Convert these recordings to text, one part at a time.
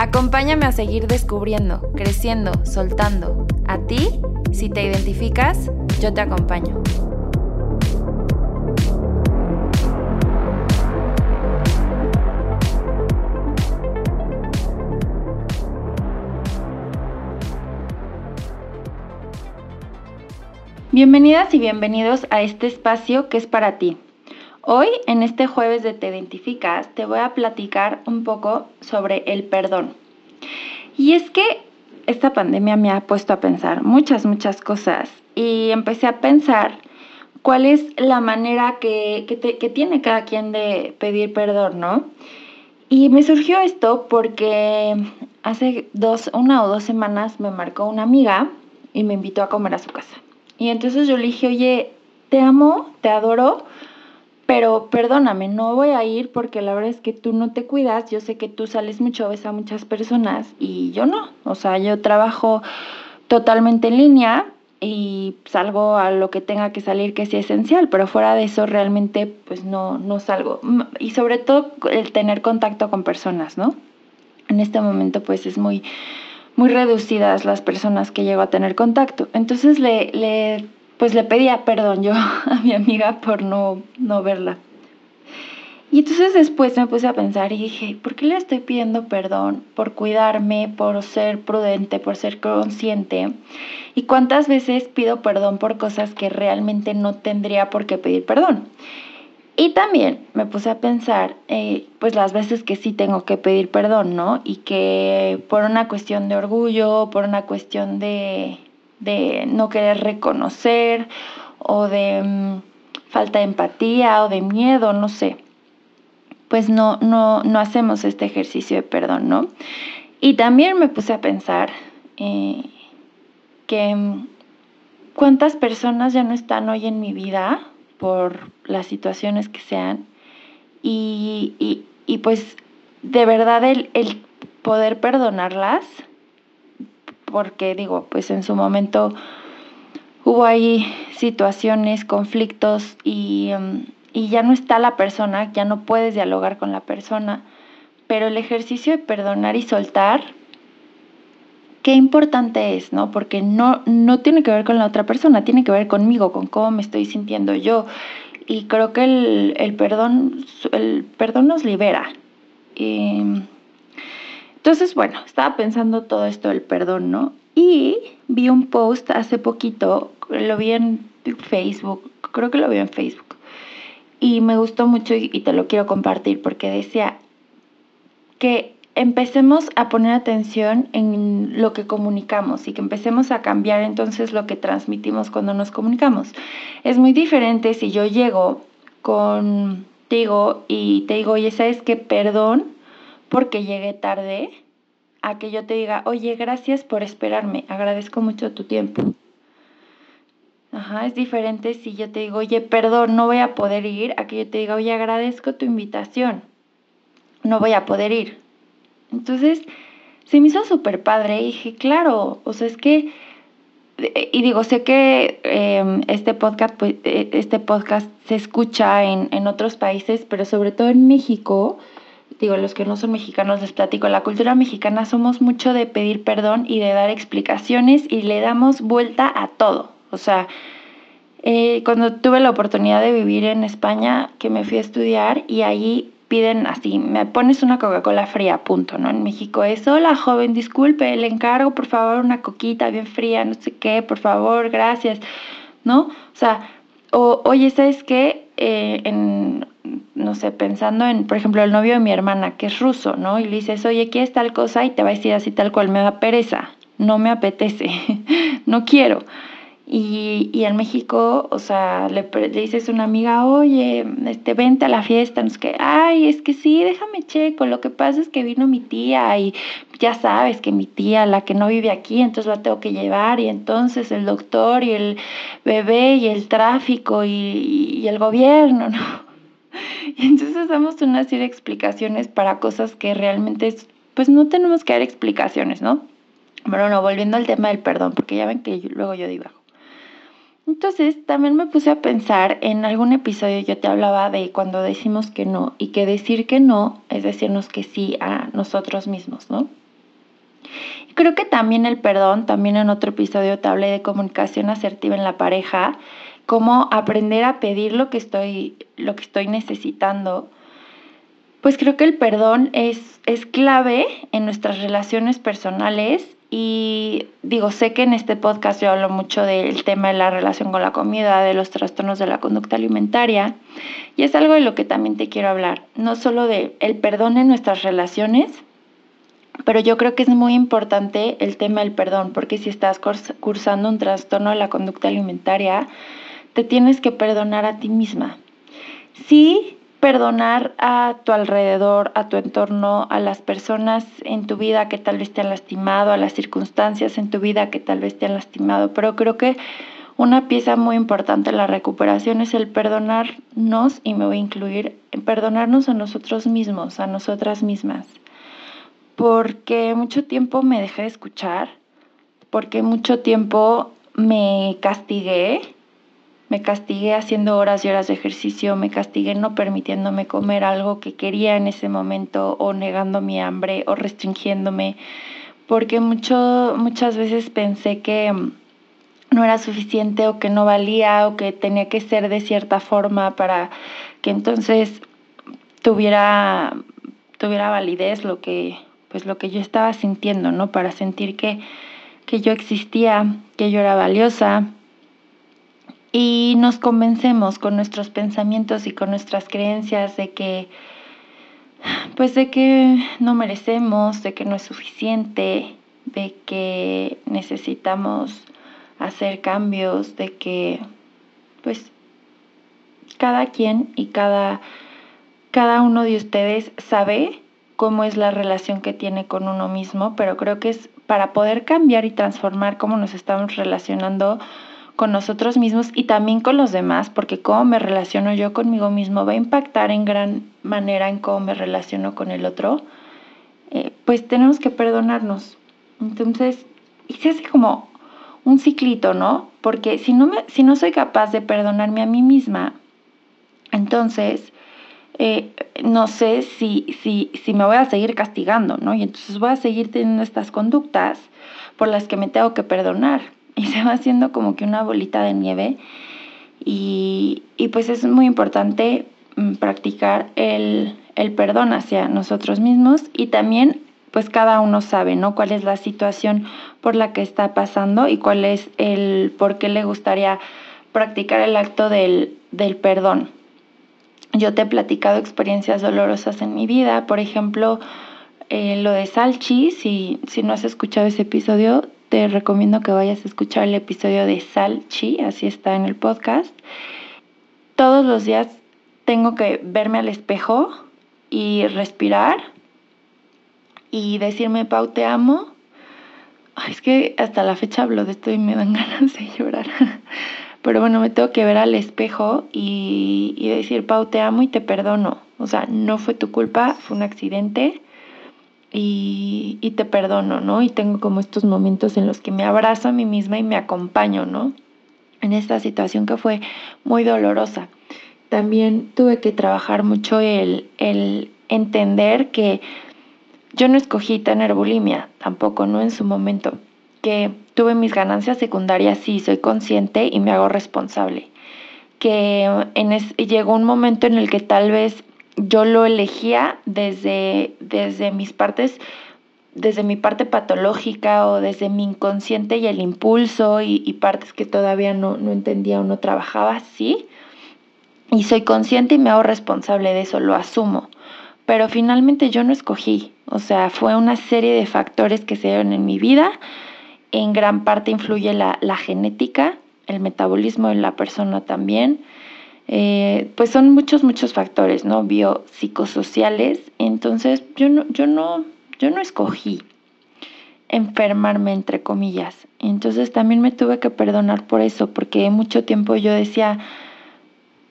Acompáñame a seguir descubriendo, creciendo, soltando. A ti, si te identificas, yo te acompaño. Bienvenidas y bienvenidos a este espacio que es para ti. Hoy, en este jueves de Te Identificas, te voy a platicar un poco sobre el perdón. Y es que esta pandemia me ha puesto a pensar muchas, muchas cosas y empecé a pensar cuál es la manera que, que tiene cada quien de pedir perdón, ¿no? Y me surgió esto porque hace dos, una o dos semanas me marcó una amiga y me invitó a comer a su casa. Y entonces yo le dije, oye, te amo, te adoro, pero perdóname, no voy a ir porque la verdad es que tú no te cuidas, yo sé que tú sales mucho, ves a muchas personas y yo no, o sea, yo trabajo totalmente en línea y salgo a lo que tenga que salir que sea esencial, pero fuera de eso realmente pues no, no salgo. Y sobre todo el tener contacto con personas, ¿no? En este momento pues es muy muy reducidas las personas que llego a tener contacto. Entonces le, le, pues le pedía perdón yo a mi amiga por no, no verla. Y entonces después me puse a pensar y dije, ¿por qué le estoy pidiendo perdón? Por cuidarme, por ser prudente, por ser consciente. ¿Y cuántas veces pido perdón por cosas que realmente no tendría por qué pedir perdón? Y también me puse a pensar, eh, pues las veces que sí tengo que pedir perdón, ¿no? Y que por una cuestión de orgullo, por una cuestión de, no querer reconocer o de mm, falta de empatía o de miedo, no sé, pues no, no, no hacemos este ejercicio de perdón, ¿no? Y también me puse a pensar eh, que mm, cuántas personas ya no están hoy en mi vida por las situaciones que sean. Y, pues de verdad el, poder perdonarlas, porque digo, pues en su momento hubo ahí situaciones, conflictos y, um, y ya no está la persona, ya no puedes dialogar con la persona, pero el ejercicio de perdonar y soltar qué importante es, ¿no? Porque no, no tiene que ver con la otra persona, tiene que ver conmigo, con cómo me estoy sintiendo yo. Y creo que el, perdón, el perdón nos libera. Entonces, bueno, estaba pensando todo esto del perdón, ¿no? Y vi un post hace poquito, lo vi en Facebook, creo que lo vi en Facebook. Y me gustó mucho y te lo quiero compartir porque decía que empecemos a poner atención en lo que comunicamos y que empecemos a cambiar entonces lo que transmitimos cuando nos comunicamos. Es muy diferente si yo llego contigo y te digo, oye, ¿sabes qué? Perdón porque llegué tarde, a que yo te diga, oye, gracias por esperarme, agradezco mucho tu tiempo. Ajá, es diferente si yo te digo, oye, perdón, no voy a poder ir, a que yo te diga, oye, agradezco tu invitación, no voy a poder ir. Entonces, se me hizo súper padre y dije, claro, o sea, es que, eh, y digo, sé que em, este, podcast, pues, eh, este podcast se escucha en, en otros países, pero sobre todo en México, digo, los que no son mexicanos les platico, la cultura mexicana somos mucho de pedir perdón y de dar explicaciones y le damos vuelta a todo. O sea, eh, cuando tuve la oportunidad de vivir en España, que me fui a estudiar y ahí piden así, me pones una Coca-Cola fría, punto, ¿no? En México es, hola joven, disculpe, le encargo por favor una coquita bien fría, no sé qué, por favor, gracias, ¿no? O sea, o, oye, ¿sabes qué? Eh, en, no sé, pensando en, por ejemplo, el novio de mi hermana, que es ruso, ¿no? Y le dices, oye, ¿quieres tal cosa? Y te va a decir así tal cual, me da pereza, no me apetece, no quiero. Y, y en México, o sea, le, dices a una amiga, oye, este, vente a la fiesta, no es que, ay, es que sí, déjame checo, lo que pasa es que vino mi tía y ya sabes que mi tía, la que no vive aquí, entonces la tengo que llevar y entonces el doctor y el bebé y el tráfico y, y el gobierno, ¿no? Y entonces damos una serie de explicaciones para cosas que realmente, pues no tenemos que dar explicaciones, ¿no? Bueno, no, volviendo al tema del perdón, porque ya ven que luego yo digo entonces, también me puse a pensar, en algún episodio yo te hablaba de cuando decimos que no y que decir que no es decirnos que sí a nosotros mismos, ¿no? Y creo que también el perdón, también en otro episodio te hablé de comunicación asertiva en la pareja, cómo aprender a pedir lo que estoy, lo que estoy necesitando. Pues creo que el perdón es, es clave en nuestras relaciones personales y digo, sé que en este podcast yo hablo mucho del tema de la relación con la comida, de los trastornos de la conducta alimentaria, y es algo de lo que también te quiero hablar, no solo de el perdón en nuestras relaciones, pero yo creo que es muy importante el tema del perdón, porque si estás cursando un trastorno de la conducta alimentaria, te tienes que perdonar a ti misma. Sí, perdonar a tu alrededor, a tu entorno, a las personas en tu vida que tal vez te han lastimado, a las circunstancias en tu vida que tal vez te han lastimado. Pero creo que una pieza muy importante en la recuperación es el perdonarnos, y me voy a incluir, perdonarnos a nosotros mismos, a nosotras mismas. Porque mucho tiempo me dejé de escuchar, porque mucho tiempo me castigué me castigué haciendo horas y horas de ejercicio, me castigué no permitiéndome comer algo que quería en ese momento o negando mi hambre o restringiéndome, porque mucho, muchas veces pensé que mm, no era suficiente o que no valía o que tenía que ser de cierta forma para que entonces tuviera, tuviera validez lo que, pues lo que yo estaba sintiendo, ¿no? Para sentir que, que yo existía, que yo era valiosa, y nos convencemos con nuestros pensamientos y con nuestras creencias de que pues de que no merecemos, de que no es suficiente, de que necesitamos hacer cambios, de que pues cada quien y cada cada uno de ustedes sabe cómo es la relación que tiene con uno mismo, pero creo que es para poder cambiar y transformar cómo nos estamos relacionando con nosotros mismos y también con los demás, porque cómo me relaciono yo conmigo mismo va a impactar en gran manera en cómo me relaciono con el otro, eh, pues tenemos que perdonarnos. Entonces, y se hace como un ciclito, ¿no? Porque si no, me, si no soy capaz de perdonarme a mí misma, entonces eh, no sé si, si, si me voy a seguir castigando, ¿no? Y entonces voy a seguir teniendo estas conductas por las que me tengo que perdonar y se va haciendo como que una bolita de nieve. Y, pues es muy importante mm, practicar el, el, perdón hacia nosotros mismos y también pues cada uno sabe, ¿no? Cuál es la situación por la que está pasando y cuál es el por qué le gustaría practicar el acto del, del perdón. Yo te he platicado experiencias dolorosas en mi vida, por ejemplo, eh, lo de Salchi, si, si no has escuchado ese episodio, te recomiendo que vayas a escuchar el episodio de Salchi, así está en el podcast. Todos los días tengo que verme al espejo y respirar y decirme, Pau, te amo. es que hasta la fecha hablo de esto y me dan ganas de llorar. Pero bueno, me tengo que ver al espejo y decir, Pau, te amo y te perdono. O sea, no fue tu culpa, fue un accidente y, y, te perdono, ¿no? Y tengo como estos momentos en los que me abrazo a mí misma y me acompaño, ¿no? En esta situación que fue muy dolorosa. También tuve que trabajar mucho el, el entender que yo no escogí tener bulimia, tampoco, ¿no? En su momento. Que tuve mis ganancias secundarias, sí, soy consciente y me hago responsable. Que en llegó un momento en el que tal vez yo lo elegía desde, desde mis partes, desde mi parte patológica o desde mi inconsciente y el impulso y, partes que todavía no, no, entendía o no trabajaba, sí. Y soy consciente y me hago responsable de eso, lo asumo. Pero finalmente yo no escogí, o sea, fue una serie de factores que se dieron en mi vida. En gran parte influye la, la genética, el metabolismo de la persona también. Eh, pues son muchos, muchos factores, ¿no? Biopsicosociales. Entonces, yo no, yo no, yo no escogí enfermarme, entre comillas. Entonces también me tuve que perdonar por eso, porque mucho tiempo yo decía,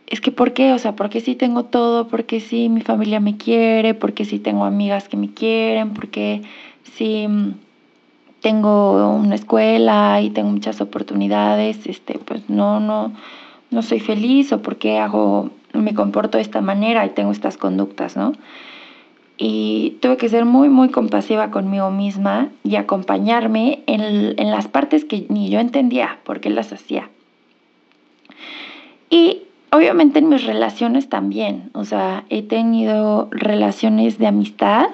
es que ¿por qué? O sea, porque sí tengo todo, porque sí mi familia me quiere, porque sí tengo amigas que me quieren, porque sí tengo una escuela y tengo muchas oportunidades, este, pues no, no, no soy feliz o porque hago, me comporto de esta manera y tengo estas conductas, ¿no? Y tuve que ser muy, muy compasiva conmigo misma y acompañarme en, en las partes que ni yo entendía por qué las hacía. Y obviamente en mis relaciones también, o sea, he tenido relaciones de amistad,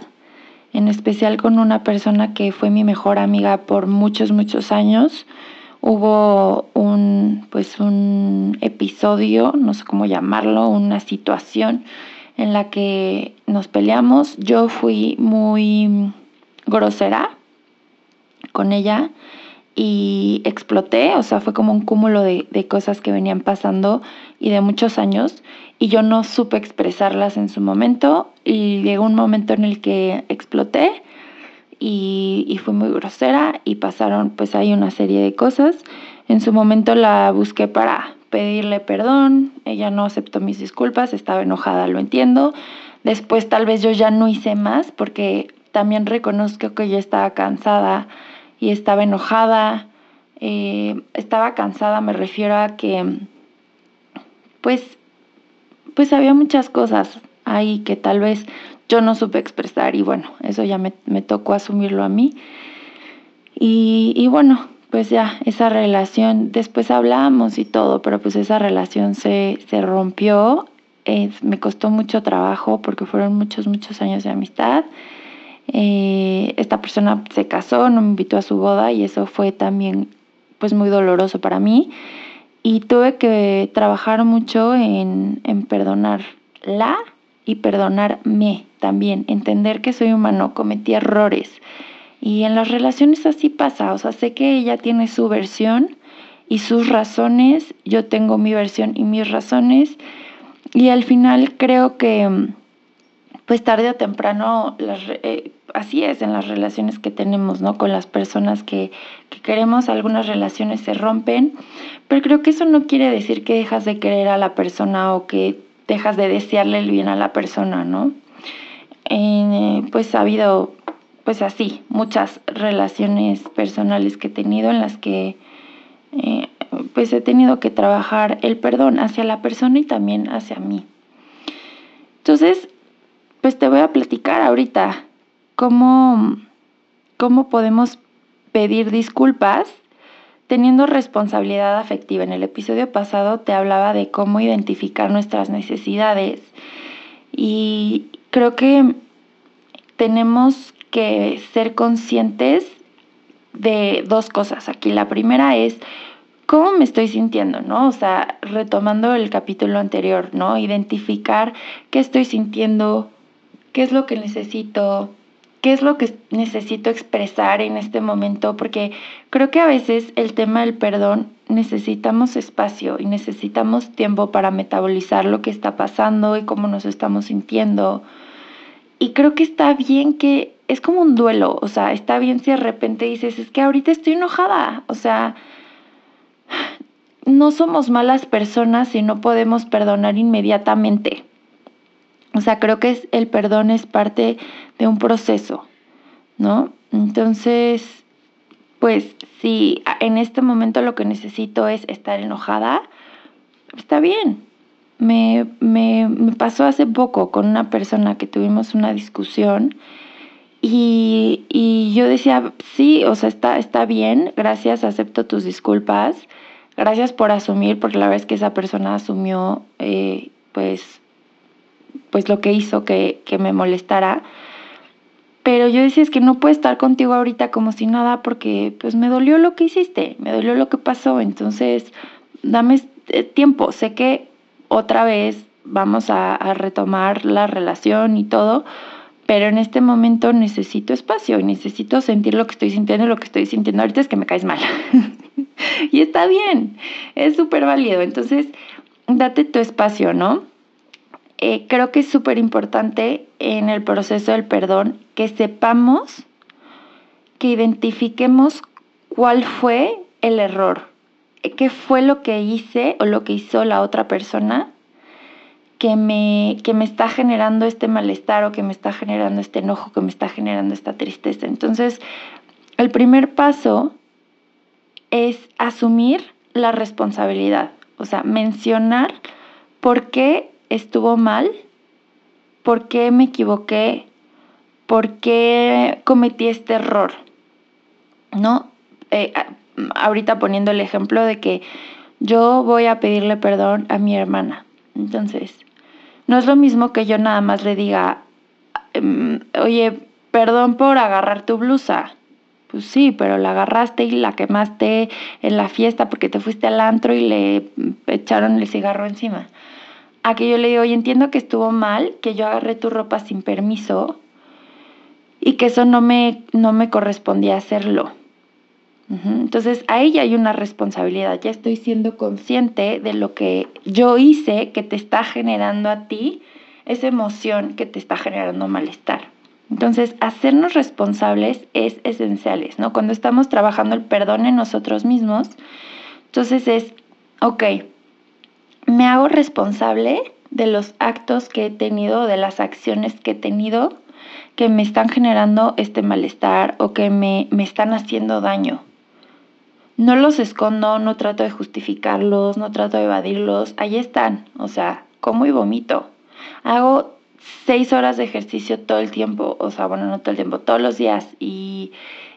en especial con una persona que fue mi mejor amiga por muchos, muchos años hubo un, pues un episodio, no sé cómo llamarlo, una situación en la que nos peleamos. Yo fui muy grosera con ella y exploté, o sea, fue como un cúmulo de, de, cosas que venían pasando y de muchos años y yo no supe expresarlas en su momento y llegó un momento en el que exploté y, y fui muy grosera y pasaron pues ahí una serie de cosas. En su momento la busqué para pedirle perdón, ella no aceptó mis disculpas, estaba enojada, lo entiendo. Después tal vez yo ya no hice más porque también reconozco que yo estaba cansada y estaba enojada. Eh, estaba cansada, me refiero a que pues, pues había muchas cosas ahí que tal vez yo no supe expresar y bueno, eso ya me, tocó asumirlo a mí. Y, bueno, pues ya esa relación, después hablamos y todo, pero pues esa relación se, rompió. me costó mucho trabajo porque fueron muchos, muchos años de amistad. Eh, esta persona se casó, no me invitó a su boda y eso fue también pues muy doloroso para mí. Y tuve que trabajar mucho en, en perdonarla y perdonarme también, entender que soy humano, cometí errores. Y en las relaciones así pasa, o sea, sé que ella tiene su versión y sus razones, yo tengo mi versión y mis razones, y al final creo que, pues tarde o temprano, eh, así es en las relaciones que tenemos, ¿no? Con las personas que, que queremos, algunas relaciones se rompen, pero creo que eso no quiere decir que dejas de querer a la persona o que dejas de desearle el bien a la persona, ¿no? Eh, pues ha habido, pues así, muchas relaciones personales que he tenido en las que eh, pues he tenido que trabajar el perdón hacia la persona y también hacia mí. Entonces, pues te voy a platicar ahorita cómo, cómo podemos pedir disculpas teniendo responsabilidad afectiva. En el episodio pasado te hablaba de cómo identificar nuestras necesidades y creo que tenemos que ser conscientes de dos cosas aquí. La primera es cómo me estoy sintiendo, ¿no? O sea, retomando el capítulo anterior, ¿no? Identificar qué estoy sintiendo, qué es lo que necesito, qué es lo que necesito expresar en este momento, porque creo que a veces el tema del perdón necesitamos espacio y necesitamos tiempo para metabolizar lo que está pasando y cómo nos estamos sintiendo. Y creo que está bien que es como un duelo, o sea, está bien si de repente dices, es que ahorita estoy enojada, o sea, no somos malas personas y no podemos perdonar inmediatamente. O sea, creo que el perdón es parte de un proceso, ¿no? Entonces, pues si en este momento lo que necesito es estar enojada, está bien. Me, me, pasó hace poco con una persona que tuvimos una discusión y, y, yo decía, sí, o sea, está, está bien, gracias, acepto tus disculpas, gracias por asumir, porque la verdad es que esa persona asumió, eh, pues, pues lo que hizo que, que me molestara. Pero yo decía, es que no puedo estar contigo ahorita como si nada porque pues me dolió lo que hiciste, me dolió lo que pasó. Entonces, dame eh, tiempo. Sé que otra vez vamos a, a retomar la relación y todo, pero en este momento necesito espacio y necesito sentir lo que estoy sintiendo y lo que estoy sintiendo ahorita es que me caes mal. y está bien, es súper válido. Entonces, date tu espacio, ¿no? Eh, creo que es súper importante en el proceso del perdón que sepamos, que identifiquemos cuál fue el error, qué fue lo que hice o lo que hizo la otra persona que me, que me está generando este malestar o que me está generando este enojo, que me está generando esta tristeza. Entonces, el primer paso es asumir la responsabilidad, o sea, mencionar por qué estuvo mal, por qué me equivoqué, por qué cometí este error, ¿no? Eh, ahorita poniendo el ejemplo de que yo voy a pedirle perdón a mi hermana. Entonces, no es lo mismo que yo nada más le diga, em, oye, perdón por agarrar tu blusa. Pues sí, pero la agarraste y la quemaste en la fiesta porque te fuiste al antro y le echaron el cigarro encima. A que yo le digo, oye, entiendo que estuvo mal, que yo agarré tu ropa sin permiso y que eso no me, no me correspondía hacerlo. Entonces ahí ya hay una responsabilidad, ya estoy siendo consciente de lo que yo hice que te está generando a ti esa emoción que te está generando malestar. Entonces, hacernos responsables es esencial, ¿no? Cuando estamos trabajando el perdón en nosotros mismos, entonces es, ok, me hago responsable de los actos que he tenido, de las acciones que he tenido que me están generando este malestar o que me, me están haciendo daño. No los escondo, no trato de justificarlos, no trato de evadirlos, ahí están, o sea, como y vomito. Hago seis horas de ejercicio todo el tiempo, o sea, bueno, no todo el tiempo, todos los días, y,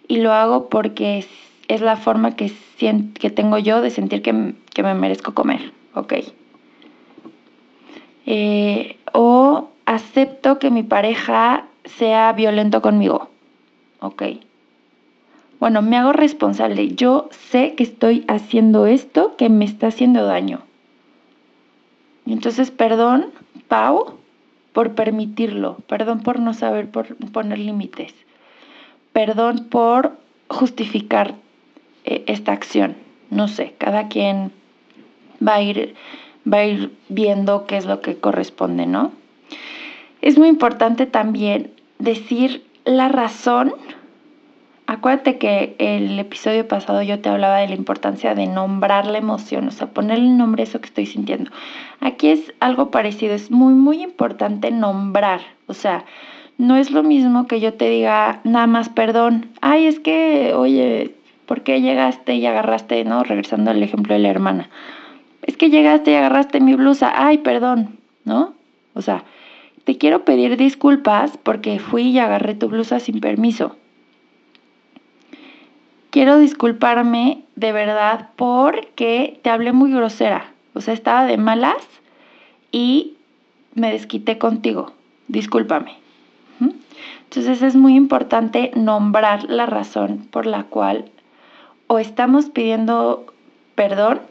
lo hago porque es, la forma que, que tengo yo de sentir que, me merezco comer, ¿ok? Eh, o acepto que mi pareja sea violento conmigo, ¿ok? Bueno, me hago responsable. Yo sé que estoy haciendo esto que me está haciendo daño. Entonces, perdón, Pau, por permitirlo. Perdón por no saber por poner límites. Perdón por justificar eh, esta acción. No sé, cada quien va a ir va a ir viendo qué es lo que corresponde, ¿no? Es muy importante también decir la razón Acuérdate que el episodio pasado yo te hablaba de la importancia de nombrar la emoción, o sea, ponerle nombre a eso que estoy sintiendo. Aquí es algo parecido, es muy, muy importante nombrar, o sea, no es lo mismo que yo te diga nada más perdón, ay, es que, oye, ¿por qué llegaste y agarraste, no? Regresando al ejemplo de la hermana, es que llegaste y agarraste mi blusa, ay, perdón, ¿no? O sea, te quiero pedir disculpas porque fui y agarré tu blusa sin permiso quiero disculparme de verdad porque te hablé muy grosera. O sea, estaba de malas y me desquité contigo. Discúlpame. Entonces es muy importante nombrar la razón por la cual o estamos pidiendo perdón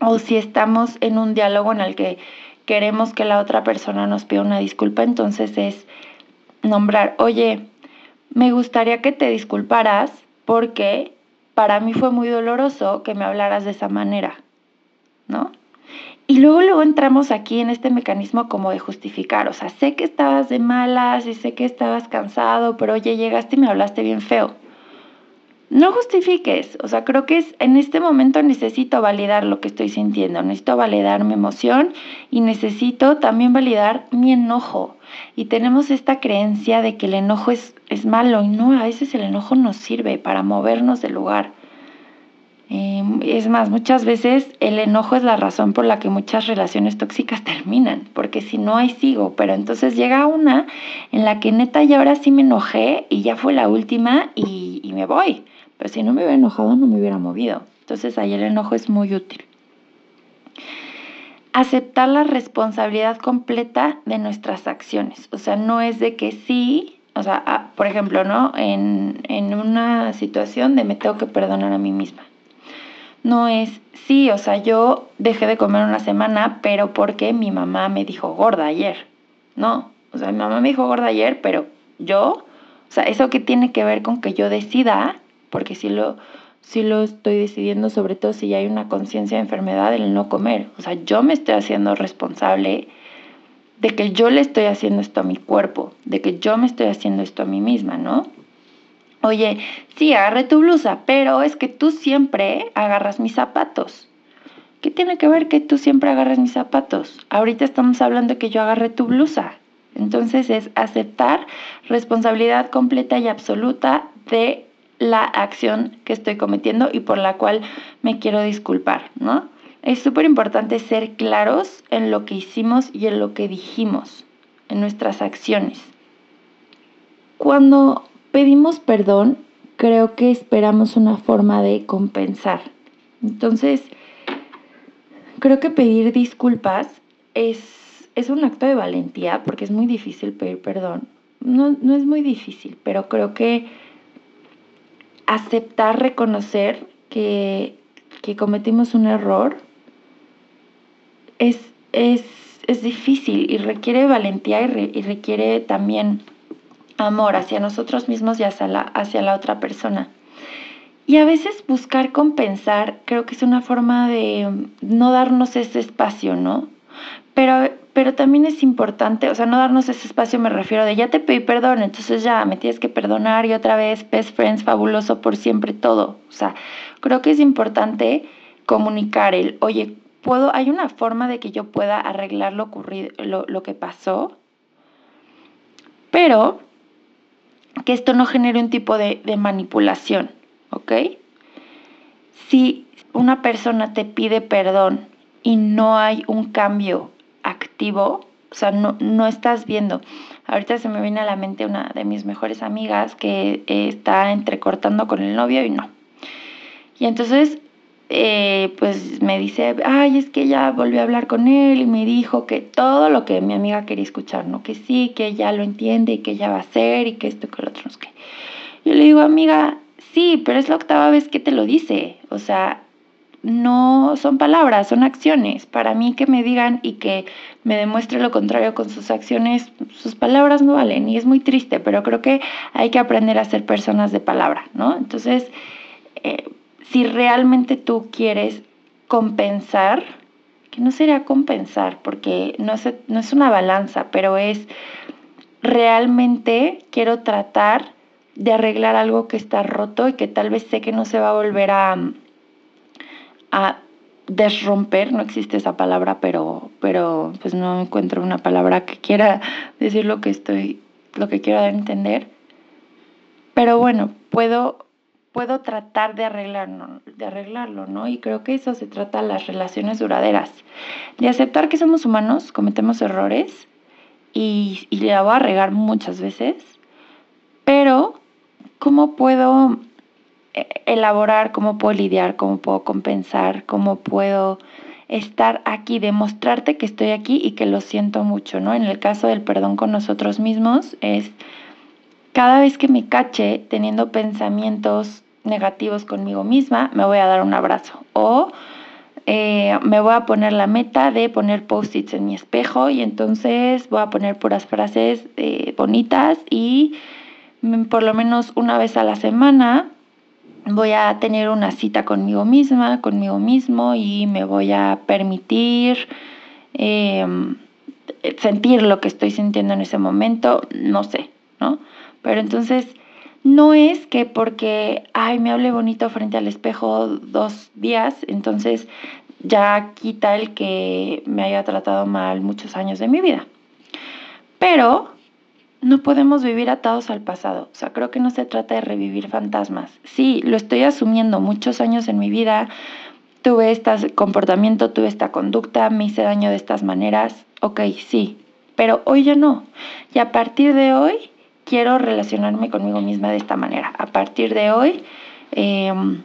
o si estamos en un diálogo en el que queremos que la otra persona nos pida una disculpa, entonces es nombrar, oye, me gustaría que te disculparas porque para mí fue muy doloroso que me hablaras de esa manera, ¿no? Y luego, luego entramos aquí en este mecanismo como de justificar, o sea, sé que estabas de malas y sé que estabas cansado, pero oye, llegaste y me hablaste bien feo. No justifiques, o sea, creo que es, en este momento necesito validar lo que estoy sintiendo, necesito validar mi emoción y necesito también validar mi enojo. Y tenemos esta creencia de que el enojo es, es malo y no, a veces el enojo nos sirve para movernos del lugar. Em, es más, muchas veces el enojo es la razón por la que muchas relaciones tóxicas terminan, porque si no, ahí sigo, pero entonces llega una en la que neta ya ahora sí me enojé y ya fue la última y me voy. Pero si no me hubiera enojado, no me hubiera movido. Entonces ahí el enojo es muy útil. Aceptar la responsabilidad completa de nuestras acciones. O sea, no es de que sí, o sea, ah, por ejemplo, ¿no? En, en una situación de me tengo que perdonar a mí misma. No es, sí, o sea, yo dejé de comer una semana, pero porque mi mamá me dijo gorda ayer. No, o sea, mi mamá me dijo gorda ayer, pero yo, o sea, eso que tiene que ver con que yo decida porque si lo, sí lo estoy decidiendo, sobre todo si ya hay una conciencia de enfermedad, el no comer. O sea, yo me estoy haciendo responsable de que yo le estoy haciendo esto a mi cuerpo, de que yo me estoy haciendo esto a mí misma, ¿no? Oye, sí, agarré tu blusa, pero es que tú siempre agarras mis zapatos. ¿Qué tiene que ver que tú siempre agarres mis zapatos? Ahorita estamos hablando de que yo agarré tu blusa. Entonces es aceptar responsabilidad completa y absoluta de la acción que estoy cometiendo y por la cual me quiero disculpar, ¿no? Es súper importante ser claros en lo que hicimos y en lo que dijimos, en nuestras acciones. Cuando pedimos perdón, creo que esperamos una forma de compensar. Entonces, creo que pedir disculpas es, es un acto de valentía porque es muy difícil pedir perdón. No, no es muy difícil, pero creo que aceptar, reconocer que, que cometimos un error es, es, es, difícil y requiere valentía y, requiere también amor hacia nosotros mismos y hacia la, hacia la otra persona. Y a veces buscar compensar creo que es una forma de no darnos ese espacio, ¿no? Pero, pero también es importante, o sea, no darnos ese espacio me refiero de ya te pedí perdón, entonces ya me tienes que perdonar y otra vez, best friends, fabuloso por siempre todo. O sea, creo que es importante comunicar el, oye, puedo, hay una forma de que yo pueda arreglar lo ocurrido, lo, lo que pasó, pero que esto no genere un tipo de, manipulación, ¿ok? Si una persona te pide perdón y no hay un cambio activo, o sea, no, no estás viendo. Ahorita se me viene a la mente una de mis mejores amigas que está entrecortando con el novio y no. Y entonces eh, pues me dice, ay, es que ella volvió a hablar con él y me dijo que todo lo que mi amiga quería escuchar, ¿no? Que sí, que ella lo entiende y que ella va a hacer y que esto y que lo otro, no Yo le digo, amiga, sí, pero es la octava vez que te lo dice, o sea, no son palabras, son acciones. Para mí que me digan y que me demuestre lo contrario con sus acciones, sus palabras no valen y es muy triste, pero creo que hay que aprender a ser personas de palabra, ¿no? Entonces, eh, si realmente tú quieres compensar, que no sería compensar, porque no es, no es una balanza, pero es realmente quiero tratar de arreglar algo que está roto y que tal vez sé que no se va a volver a, a desromper, no existe esa palabra, pero, pero pues no encuentro una palabra que quiera decir lo que estoy, lo que quiero entender. Pero bueno, puedo puedo tratar de arreglarlo, de arreglarlo, ¿no? Y creo que eso se trata de las relaciones duraderas, de aceptar que somos humanos, cometemos errores y, y la voy a regar muchas veces, pero ¿cómo puedo elaborar, cómo puedo lidiar, cómo puedo compensar, cómo puedo estar aquí, demostrarte que estoy aquí y que lo siento mucho, ¿no? En el caso del perdón con nosotros mismos es cada vez que me cache teniendo pensamientos negativos conmigo misma, me voy a dar un abrazo. O eh, me voy a poner la meta de poner post-its en mi espejo y entonces voy a poner puras frases eh, bonitas y mm, por lo menos una vez a la semana voy a tener una cita conmigo misma, conmigo mismo y me voy a permitir em, sentir lo que estoy sintiendo en ese momento, no sé, ¿no? Pero entonces no es que porque, ay, me hable bonito frente al espejo dos días, entonces ya quita el que me haya tratado mal muchos años de mi vida. Pero no podemos vivir atados al pasado. O sea, creo que no se trata de revivir fantasmas. Sí, lo estoy asumiendo muchos años en mi vida. Tuve este comportamiento, tuve esta conducta, me hice daño de estas maneras. Ok, sí, pero hoy ya no. Y a partir de hoy quiero relacionarme conmigo misma de esta manera. A partir de hoy, em,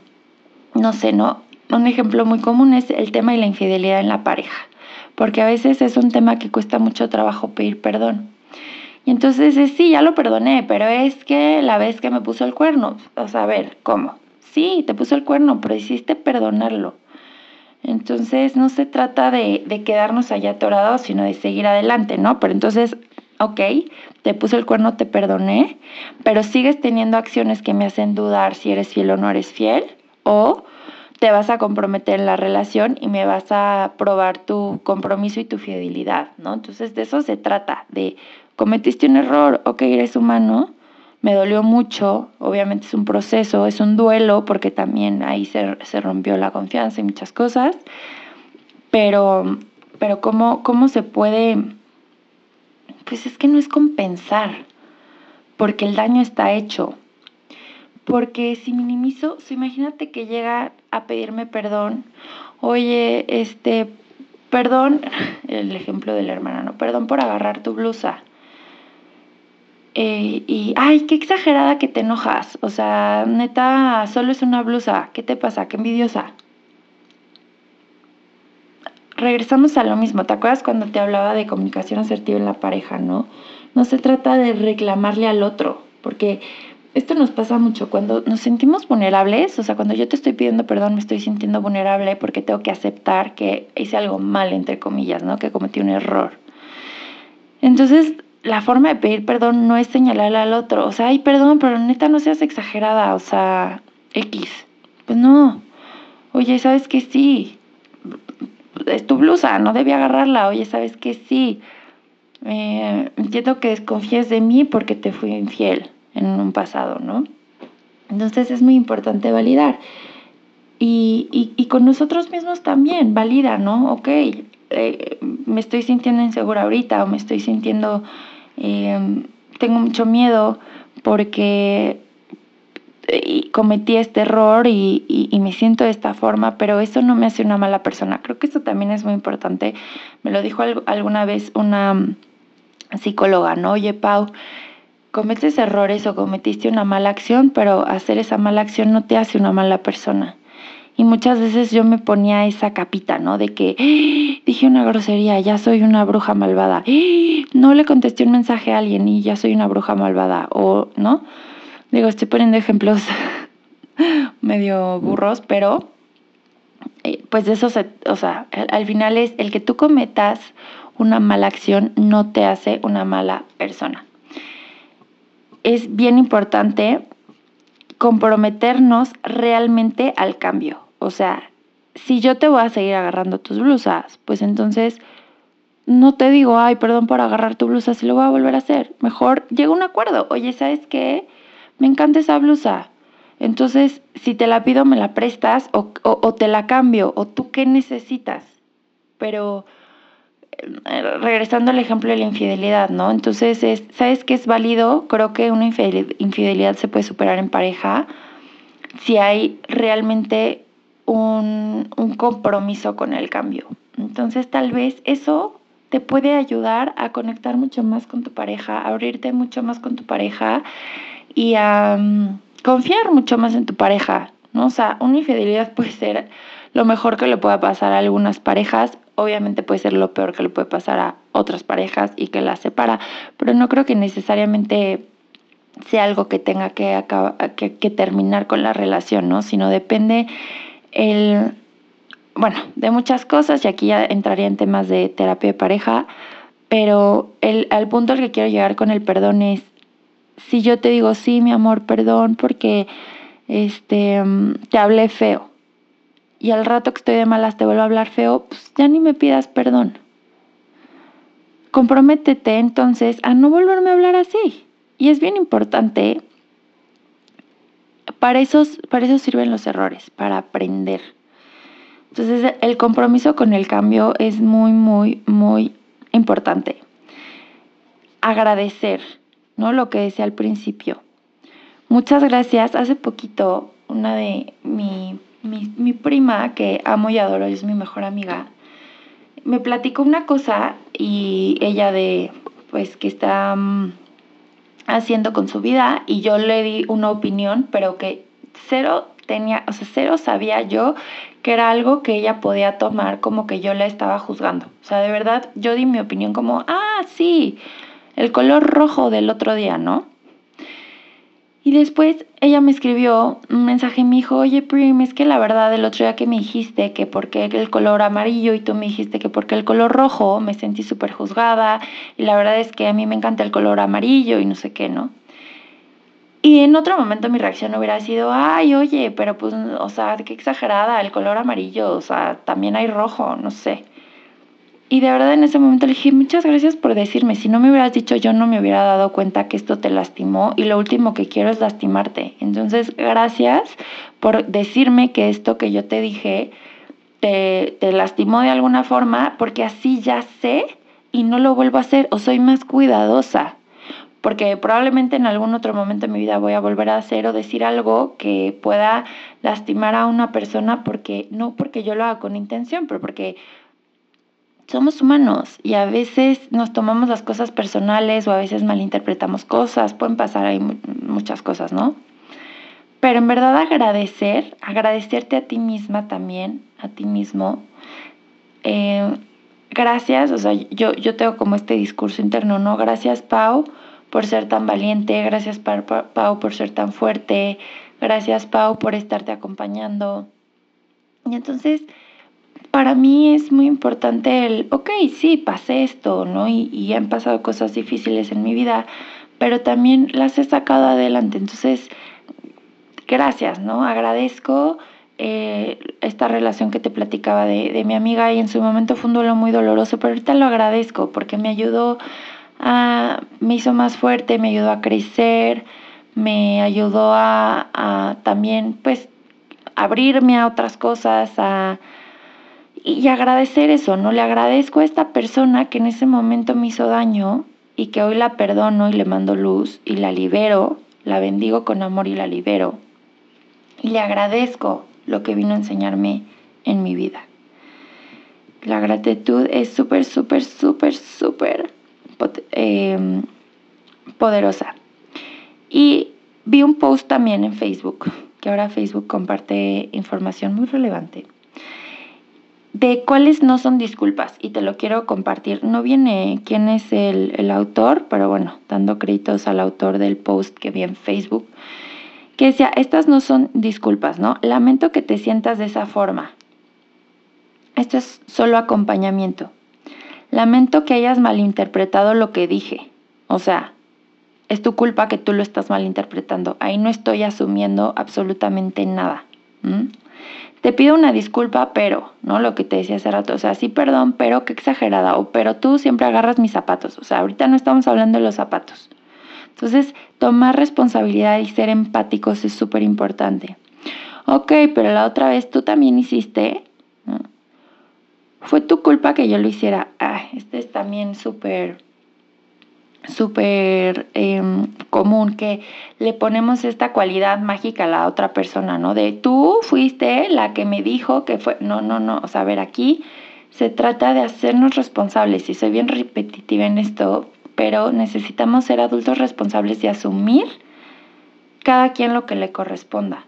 no sé, ¿no? Un ejemplo muy común es el tema y la infidelidad en la pareja, porque a veces es un tema que cuesta mucho trabajo pedir perdón. Y entonces sí, ya lo perdoné, pero es que la vez que me puso el cuerno, o sea, a ver, ¿cómo? Sí, te puso el cuerno, pero hiciste perdonarlo. Entonces no se trata de, de quedarnos allá atorados, sino de seguir adelante, ¿no? Pero entonces ok, te puse el cuerno, te perdoné, pero sigues teniendo acciones que me hacen dudar si eres fiel o no eres fiel, o te vas a comprometer en la relación y me vas a probar tu compromiso y tu fidelidad, ¿no? Entonces de eso se trata, de cometiste un error, ok, eres humano, me dolió mucho, obviamente es un proceso, es un duelo, porque también ahí se, se rompió la confianza y muchas cosas, pero, pero ¿cómo, ¿cómo se puede? Pues es que no es compensar, porque el daño está hecho. Porque si minimizo, imagínate que llega a pedirme perdón, oye, este, perdón, el ejemplo de la hermana, no, perdón por agarrar tu blusa. Eh, y, ay, qué exagerada que te enojas. O sea, neta, solo es una blusa. ¿Qué te pasa? Qué envidiosa. Regresamos a lo mismo. ¿Te acuerdas cuando te hablaba de comunicación asertiva en la pareja, no? No se trata de reclamarle al otro, porque esto nos pasa mucho cuando nos sentimos vulnerables, o sea, cuando yo te estoy pidiendo perdón, me estoy sintiendo vulnerable porque tengo que aceptar que hice algo mal, entre comillas, ¿no? Que cometí un error. Entonces, la forma de pedir perdón no es señalarle al otro, o sea, ay, perdón, pero neta no seas exagerada, o sea, X. Pues no. Oye, ¿sabes que sí? Es tu blusa, no debí agarrarla. Oye, ¿sabes que sí? Eh, entiendo que desconfíes de mí porque te fui infiel en un pasado, ¿no? Entonces es muy importante validar. Y, y, con nosotros mismos también, valida, ¿no? Ok, eh, me estoy sintiendo insegura ahorita o me estoy sintiendo, eh, tengo mucho miedo porque eh, cometí este error y, y, me siento de esta forma, pero eso no me hace una mala persona. Creo que eso también es muy importante. Me lo dijo alguna vez una mm, psicóloga, ¿no? Oye, Pau, cometes errores o cometiste una mala acción, pero hacer esa mala acción no te hace una mala persona. Y muchas veces yo me ponía esa capita, ¿no? De que ¡Ah! dije una grosería, ya soy una bruja malvada. ¡Ah! No le contesté un mensaje a alguien y ya soy una bruja malvada. O, ¿no? Digo, estoy poniendo ejemplos medio burros, pero eh, pues eso se, o sea, al final es el que tú cometas una mala acción no te hace una mala persona es bien importante comprometernos realmente al cambio. O sea, si yo te voy a seguir agarrando tus blusas, pues entonces no te digo, ay, perdón por agarrar tu blusa, si lo voy a volver a hacer. Mejor llega un acuerdo. Oye, ¿sabes qué? Me encanta esa blusa. Entonces, si te la pido, me la prestas o, o te la cambio. O tú qué necesitas. Pero regresando al ejemplo de la infidelidad, ¿no? Entonces, es, ¿sabes qué es válido? Creo que una infidelidad se puede superar en pareja si hay realmente un, un compromiso con el cambio. Entonces, tal vez eso te puede ayudar a conectar mucho más con tu pareja, a abrirte mucho más con tu pareja y a mm, confiar mucho más en tu pareja, ¿no? O sea, una infidelidad puede ser lo mejor que le pueda pasar a algunas parejas obviamente puede ser lo peor que le puede pasar a otras parejas y que las separa, pero no creo que necesariamente sea algo que tenga que, que, terminar con la relación, ¿no? Sino depende el, bueno, de muchas cosas y aquí ya entraría en temas de terapia de pareja, pero el, al punto al que quiero llegar con el perdón es, si yo te digo, sí, mi amor, perdón porque este, te hablé feo, y al rato que estoy de malas te vuelvo a hablar feo, pues ya ni me pidas perdón. Comprométete entonces a no volverme a hablar así. Y es bien importante, para, esos, para eso sirven los errores, para aprender. Entonces el compromiso con el cambio es muy, muy, muy importante. Agradecer, ¿no? Lo que decía al principio. Muchas gracias. Hace poquito una de mi mi, prima, que amo y adoro, es mi mejor amiga, me platicó una cosa y ella de, pues, que está mm, haciendo con su vida y yo le di una opinión, pero que cero tenía, o sea, cero sabía yo que era algo que ella podía tomar como que yo la estaba juzgando. O sea, de verdad, yo di mi opinión como, ah, sí, el color rojo del otro día, ¿no? Y después ella me escribió un mensaje me dijo, oye Prim, es que la verdad el otro día que me dijiste que por qué el color amarillo y tú me dijiste que por qué el color rojo, me sentí súper juzgada y la verdad es que a mí me encanta el color amarillo y no sé qué, ¿no? Y en otro momento mi reacción hubiera sido, ay, oye, pero pues, o sea, qué exagerada, el color amarillo, o sea, también hay rojo, no sé. Y de verdad en ese momento le dije, muchas gracias por decirme, si no me hubieras dicho yo no me hubiera dado cuenta que esto te lastimó y lo último que quiero es lastimarte. Entonces, gracias por decirme que esto que yo te dije te, te lastimó de alguna forma, porque así ya sé y no lo vuelvo a hacer o soy más cuidadosa porque probablemente en algún otro momento de mi vida voy a volver a hacer o decir algo que pueda lastimar a una persona porque no porque yo lo haga con intención, pero porque somos humanos y a veces nos tomamos las cosas personales o a veces malinterpretamos cosas, pueden pasar ahí muchas cosas, ¿no? Pero en verdad agradecer, agradecerte a ti misma también, a ti mismo. Eh, gracias, o sea, yo, yo tengo como este discurso interno, ¿no? Gracias, Pau, por ser tan valiente, gracias Pau por ser tan fuerte, gracias Pau por estarte acompañando. Y entonces, para mí es muy importante el, ok, sí, pasé esto, ¿no? Y, han pasado cosas difíciles en mi vida, pero también las he sacado adelante. Entonces, gracias, ¿no? Agradezco eh, esta relación que te platicaba de, mi amiga y en su momento fue un duelo muy doloroso, pero ahorita lo agradezco porque me ayudó Ah, me hizo más fuerte, me ayudó a crecer, me ayudó a, también pues abrirme a otras cosas, a, y agradecer eso, ¿no? Le agradezco a esta persona que en ese momento me hizo daño y que hoy la perdono y le mando luz y la libero, la bendigo con amor y la libero. Y le agradezco lo que vino a enseñarme en mi vida. La gratitud es súper, súper, súper, súper Em, poderosa. Y vi un post también en Facebook, que ahora Facebook comparte información muy relevante, de cuáles no son disculpas. Y te lo quiero compartir. No viene quién es el, el autor, pero bueno, dando créditos al autor del post que vi en Facebook, que decía, estas no son disculpas, ¿no? Lamento que te sientas de esa forma. Esto es solo acompañamiento. Lamento que hayas malinterpretado lo que dije. O sea, es tu culpa que tú lo estás malinterpretando. Ahí no estoy asumiendo absolutamente nada. Te pido una disculpa, pero, ¿no? Lo que te decía hace rato. O sea, sí, perdón, pero qué exagerada. O pero tú siempre agarras mis zapatos. O sea, ahorita no estamos hablando de los zapatos. Entonces, tomar responsabilidad y ser empáticos es súper importante. Ok, pero la otra vez tú también hiciste fue tu culpa que yo lo hiciera. Ah, este es también súper, súper em, común que le ponemos esta cualidad mágica a la otra persona, ¿no? De tú fuiste la que me dijo que fue, no, no, no, o sea, a ver, aquí se trata de hacernos responsables y soy bien repetitiva en esto, pero necesitamos ser adultos responsables y asumir cada quien lo que le corresponda.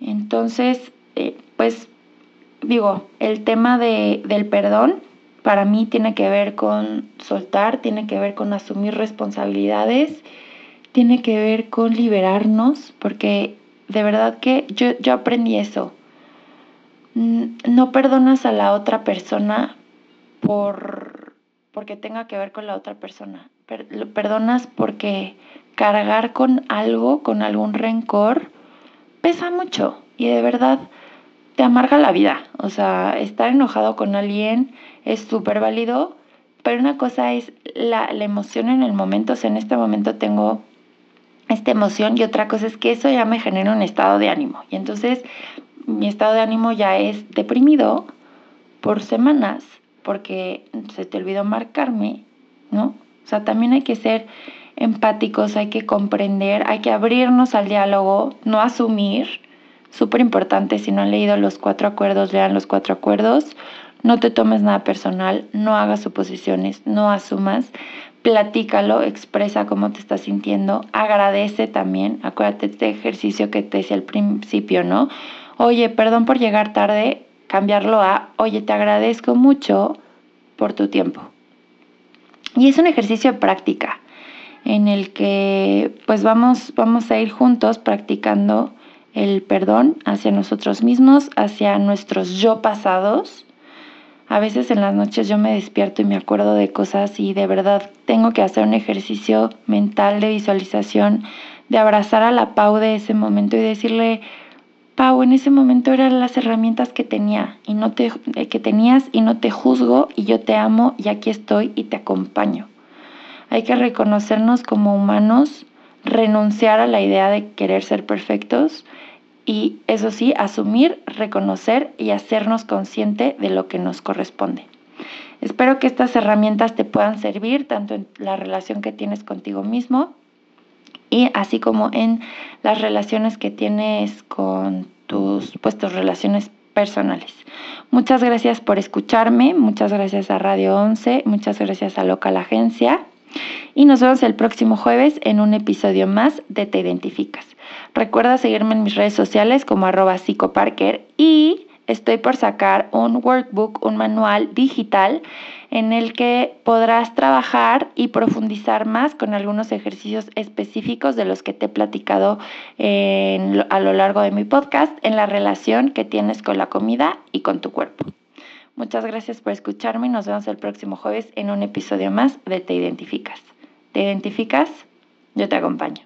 Entonces, eh, pues digo, el tema de, del perdón para mí tiene que ver con soltar, tiene que ver con asumir responsabilidades, tiene que ver con liberarnos, porque de verdad que yo, yo aprendí eso. No perdonas a la otra persona por, porque tenga que ver con la otra persona. lo perdonas porque cargar con algo, con algún rencor, pesa mucho. Y de verdad, te amarga la vida. O sea, estar enojado con alguien es súper válido, pero una cosa es la, la, emoción en el momento. O sea, en este momento tengo esta emoción y otra cosa es que eso ya me genera un estado de ánimo. Y entonces mi estado de ánimo ya es deprimido por semanas porque se te olvidó marcarme, ¿no? O sea, también hay que ser empáticos, hay que comprender, hay que abrirnos al diálogo, no asumir, súper importante, si no han leído los cuatro acuerdos, lean los cuatro acuerdos. No te tomes nada personal, no hagas suposiciones, no asumas, platícalo, expresa cómo te estás sintiendo, agradece también, acuérdate de este ejercicio que te decía al principio, ¿no? Oye, perdón por llegar tarde, cambiarlo a, oye, te agradezco mucho por tu tiempo. Y es un ejercicio de práctica en el que pues vamos, vamos a ir juntos practicando el perdón hacia nosotros mismos, hacia nuestros yo pasados. A veces en las noches yo me despierto y me acuerdo de cosas y de verdad tengo que hacer un ejercicio mental de visualización de abrazar a la Pau de ese momento y decirle, Pau, en ese momento eran las herramientas que tenía y no te eh, que tenías y no te juzgo y yo te amo y aquí estoy y te acompaño. Hay que reconocernos como humanos, renunciar a la idea de querer ser perfectos y eso sí, asumir, reconocer y hacernos consciente de lo que nos corresponde. Espero que estas herramientas te puedan servir tanto en la relación que tienes contigo mismo y así como en las relaciones que tienes con tus, pues, relaciones personales. Muchas gracias por escucharme, muchas gracias a Radio 11, muchas gracias a Local Agencia y nos vemos el próximo jueves en un episodio más de Te Identificas. Recuerda seguirme en mis redes sociales como arroba psicoparker y estoy por sacar un workbook, un manual digital en el que podrás trabajar y profundizar más con algunos ejercicios específicos de los que te he platicado a lo largo de mi podcast en la relación que tienes con la comida y con tu cuerpo. Muchas gracias por escucharme y nos vemos el próximo jueves en un episodio más de Te Identificas. ¿Te identificas? Yo te acompaño.